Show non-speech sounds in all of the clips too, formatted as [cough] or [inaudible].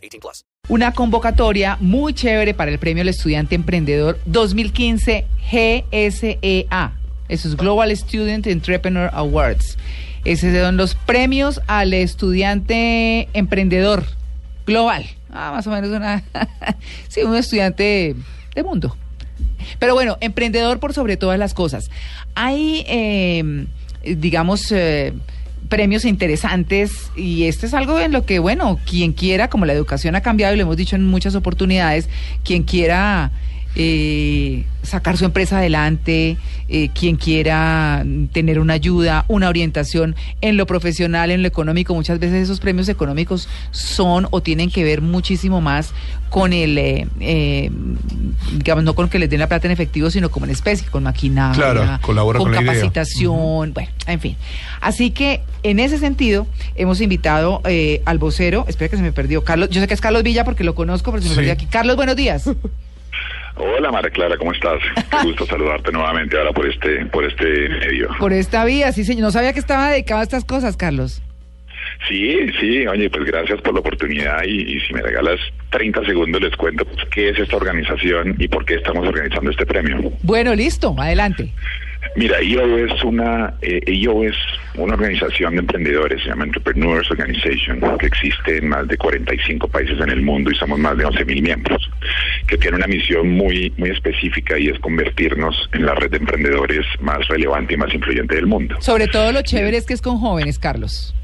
18 plus. Una convocatoria muy chévere para el Premio al Estudiante Emprendedor 2015 GSEA. Eso es Global Student Entrepreneur Awards. Esos son los premios al estudiante emprendedor global. Ah, más o menos una... [laughs] sí, un estudiante de mundo. Pero bueno, emprendedor por sobre todas las cosas. Hay, eh, digamos, eh, premios interesantes y este es algo en lo que, bueno, quien quiera, como la educación ha cambiado y lo hemos dicho en muchas oportunidades, quien quiera eh, sacar su empresa adelante, eh, quien quiera tener una ayuda, una orientación en lo profesional, en lo económico. Muchas veces esos premios económicos son o tienen que ver muchísimo más con el, eh, eh, digamos, no con que les den la plata en efectivo, sino como en especie, con maquinaria, Claro, colabora con, con la idea. capacitación, bueno, en fin. Así que en ese sentido hemos invitado eh, al vocero, espera que se me perdió, Carlos, yo sé que es Carlos Villa porque lo conozco, pero se me Sí. perdió aquí. Carlos, buenos días. [laughs] Hola María Clara, ¿cómo estás? Qué [laughs] gusto saludarte nuevamente ahora por este, por este medio. Por esta vía, sí, señor. No sabía que estaba dedicado a estas cosas, Carlos. Sí, sí, oye, pues gracias por la oportunidad y, y si me regalas 30 segundos les cuento pues, qué es esta organización y por qué estamos organizando este premio. Bueno, listo, adelante. Mira, IO es una, eh, IO es una organización de emprendedores, se llama Entrepreneurs Organization, que existe en más de 45 países en el mundo y somos más de 11 mil miembros, que tiene una misión muy, muy específica y es convertirnos en la red de emprendedores más relevante y más influyente del mundo. Sobre todo lo chévere es que es con jóvenes, Carlos.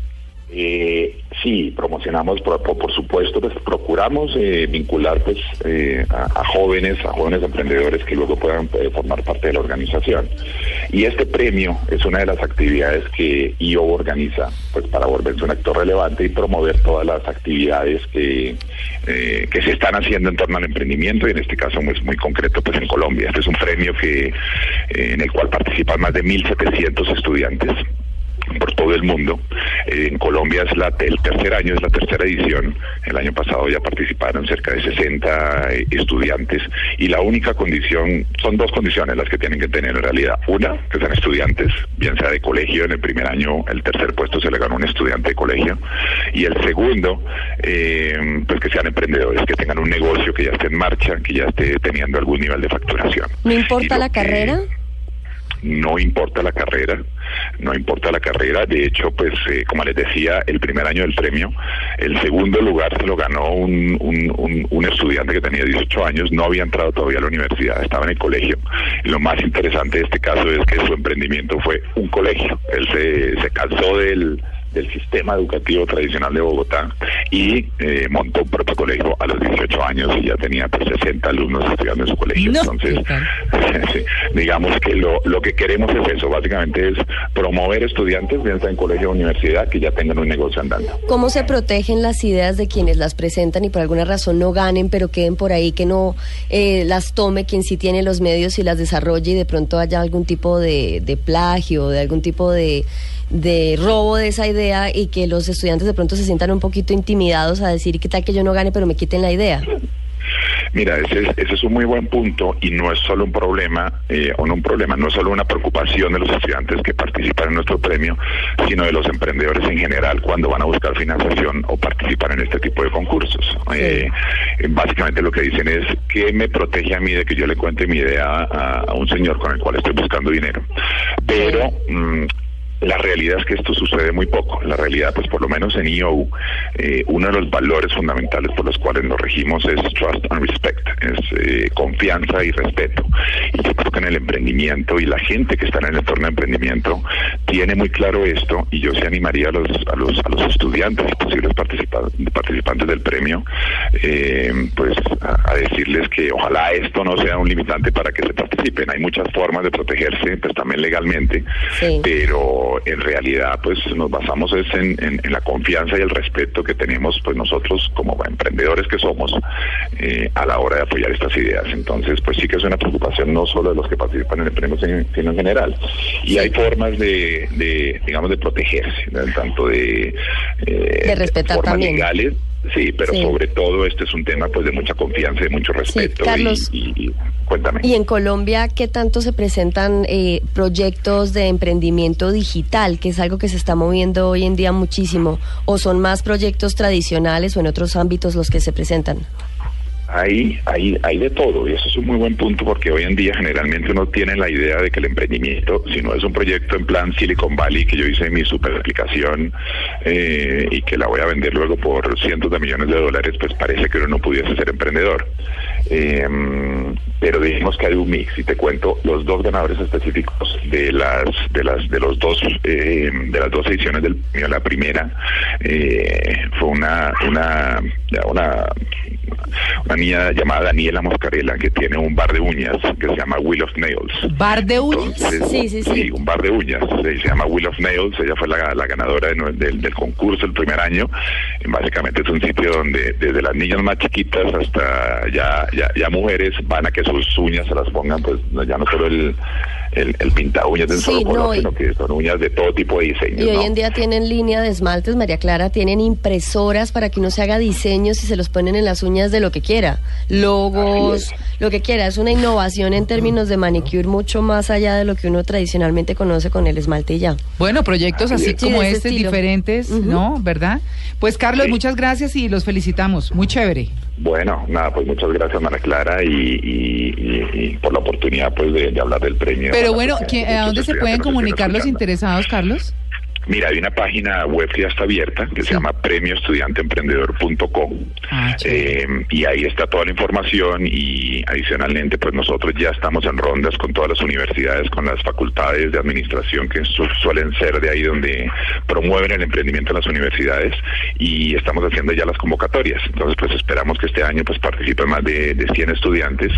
Eh, sí, promocionamos, por, por, supuesto, pues procuramos eh, vincular pues eh, a, jóvenes, a jóvenes emprendedores que luego puedan eh, formar parte de la organización. Y este premio es una de las actividades que IO organiza, pues para volverse un actor relevante y promover todas las actividades que, eh, que se están haciendo en torno al emprendimiento y en este caso pues muy concreto pues en Colombia. Este es un premio que eh, en el cual participan más de 1.700 estudiantes por todo el mundo. En Colombia es la, el tercer año, es la tercera edición. El año pasado ya participaron cerca de 60 eh, estudiantes y la única condición, son dos condiciones las que tienen que tener en realidad. Una, que sean estudiantes, bien sea de colegio, en el primer año el tercer puesto se le ganó a un estudiante de colegio. Y el segundo, eh, pues que sean emprendedores, que tengan un negocio que ya esté en marcha, que ya esté teniendo algún nivel de facturación. ¿No importa la que- carrera? No importa la carrera, no importa la carrera. De hecho, pues eh, como les decía, el primer año del premio, el segundo lugar se lo ganó un, un, un- un estudiante que tenía 18 años, no había entrado todavía a la universidad, estaba en el colegio. Lo más interesante de este caso es que su emprendimiento fue un colegio. Él se, se cansó del del sistema educativo tradicional de Bogotá y eh, montó un propio colegio a los 18 años y ya tenía pues, 60 alumnos estudiando en su colegio. No, Entonces, [laughs] digamos que lo, lo que queremos es eso, básicamente es promover estudiantes, bien sea en colegio o universidad, que ya tengan un negocio andando. ¿Cómo se protegen las ideas de quienes las presentan y por alguna razón no ganen, pero queden por ahí, que no eh, las tome quien sí tiene los medios y las desarrolle y de pronto haya algún tipo de, de plagio, de algún tipo de, de robo de esa idea y que los estudiantes de pronto se sientan un poquito intimidados a decir qué tal que yo no gane, pero me quiten la idea? Mira, ese es, ese es un muy buen punto y no es solo un problema, eh, o no un problema, no es solo una preocupación de los estudiantes que participan en nuestro premio, sino de los emprendedores en general cuando van a buscar financiación o participar en este tipo de concursos. Eh, eh, básicamente lo que dicen es que me protege a mí de que yo le cuente mi idea a, a un señor con el cual estoy buscando dinero. Pero mm, la realidad es que esto sucede muy poco. La realidad, pues por lo menos en EO, eh, uno de los valores fundamentales por los cuales nos regimos es trust and respect, es eh, confianza y respeto. En el emprendimiento y la gente que está en el entorno de emprendimiento tiene muy claro esto y yo se animaría a los, a los, a los estudiantes y posibles participa- participantes del premio, eh, pues a, a decirles que ojalá esto no sea un limitante para que se participen. Hay muchas formas de protegerse, pues también legalmente, Sí. pero en realidad pues nos basamos es en, en- en la confianza y el respeto que tenemos pues nosotros como emprendedores que somos eh, a la hora de apoyar estas ideas. Entonces pues sí que es una preocupación no solo de los que participan en el premio, sino en general. Y hay formas de, de, digamos, de protegerse, ¿no? tanto de, eh, De respetar formas también. legales, sí, pero Sí. sobre todo este es un tema pues de mucha confianza y de mucho respeto. y- Carlos. y, y- cuéntame. Y en Colombia, ¿qué tanto se presentan eh, proyectos de emprendimiento digital, que es algo que se está moviendo hoy en día muchísimo? ¿O son más proyectos tradicionales o en otros ámbitos los que se presentan? Hay, hay, hay de todo y eso es un muy buen punto porque hoy en día generalmente uno tiene la idea de que el emprendimiento, si no es un proyecto en plan Silicon Valley que yo hice mi super aplicación eh, y que la voy a vender luego por cientos de millones de dólares, pues parece que uno no pudiese ser emprendedor. Eh, pero dijimos que hay un mix y te cuento los dos ganadores específicos de las de las de los dos eh, de las dos ediciones del premio. La primera eh, fue una una una una niña llamada Daniela Moscarella que tiene un bar de uñas que se llama Wheel of Nails. ¿Bar de uñas? Entonces, Sí, sí, sí. un bar de uñas. Se, llama Wheel of Nails. Ella fue la, la ganadora de del concurso el primer año. Básicamente es un sitio donde desde las niñas más chiquitas hasta ya, ya, ya mujeres van a que sus uñas se las pongan, pues ya no solo el, el, el pinta uñas de un Sí, solo color, no, sino que son uñas de todo tipo de diseños. Y hoy en día tienen línea de esmaltes, María Clara, tienen impresoras para que uno se haga diseños y se los ponen en las uñas de lo que quiera, logos, lo que quiera. Es una innovación en términos de manicure mucho más allá de lo que uno tradicionalmente conoce con el esmalte y ya. Bueno, proyectos así Sí, como ese este, estilo. diferentes. ¿no? ¿Verdad? Pues Carlos, Sí. muchas gracias y los felicitamos. Muy chévere. Bueno, nada, pues muchas gracias, María Clara, y, y- y- y por la oportunidad pues de, de hablar del premio. Pero bueno, sociedad, ¿qué- que ¿a dónde se pueden comunicar los interesados, Carlos? Mira, hay una página web que ya está abierta que se llama premioestudianteemprendedor.com Ah, eh, y ahí está toda la información y adicionalmente pues nosotros ya estamos en rondas con todas las universidades, con las facultades de administración que su- suelen ser de ahí donde promueven el emprendimiento en las universidades y estamos haciendo ya las convocatorias. Entonces pues esperamos que este año pues participen más de, de 100 estudiantes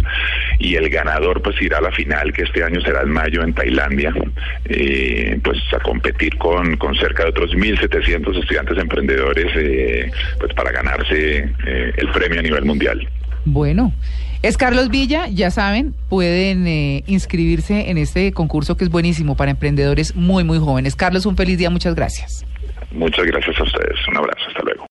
y el ganador pues irá a la final que este año será en mayo en Tailandia eh, pues a competir con, con cerca de otros 1.700 estudiantes emprendedores eh, pues para ganarse eh, el premio a nivel mundial. Bueno, es Carlos Villa, ya saben, pueden eh, inscribirse en este concurso que es buenísimo para emprendedores muy, muy jóvenes. Carlos, un feliz día, muchas gracias. Muchas gracias a ustedes. Un abrazo. Hasta luego.